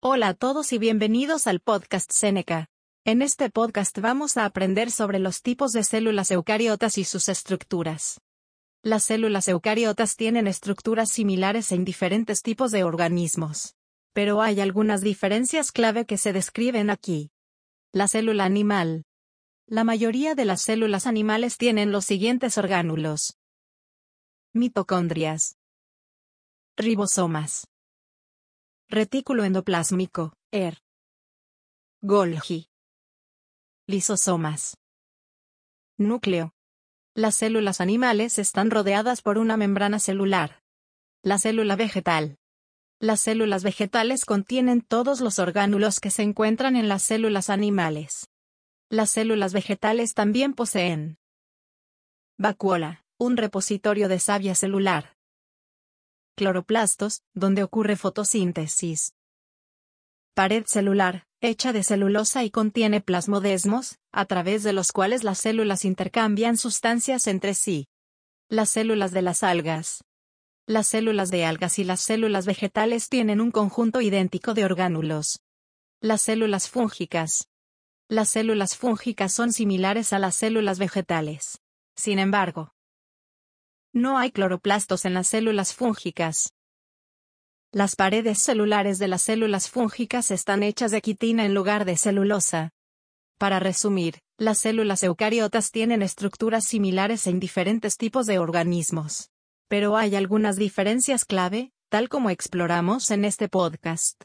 Hola a todos y bienvenidos al podcast Seneca. En este podcast vamos a aprender sobre los tipos de células eucariotas y sus estructuras. Las células eucariotas tienen estructuras similares en diferentes tipos de organismos. Pero hay algunas diferencias clave que se describen aquí. La célula animal. La mayoría de las células animales tienen los siguientes orgánulos. Mitocondrias. Ribosomas. Retículo endoplásmico, ER. Golgi. Lisosomas. Núcleo. Las células animales están rodeadas por una membrana celular. La célula vegetal. Las células vegetales contienen todos los orgánulos que se encuentran en las células animales. Las células vegetales también poseen vacuola, un repositorio de savia celular. Cloroplastos, donde ocurre fotosíntesis. Pared celular, hecha de celulosa y contiene plasmodesmos, a través de los cuales las células intercambian sustancias entre sí. Las células de las algas. Las células de algas y las células vegetales tienen un conjunto idéntico de orgánulos. Las células fúngicas. Las células fúngicas son similares a las células vegetales. Sin embargo, no hay cloroplastos en las células fúngicas. Las paredes celulares de las células fúngicas están hechas de quitina en lugar de celulosa. Para resumir, las células eucariotas tienen estructuras similares en diferentes tipos de organismos. Pero hay algunas diferencias clave, tal como exploramos en este podcast.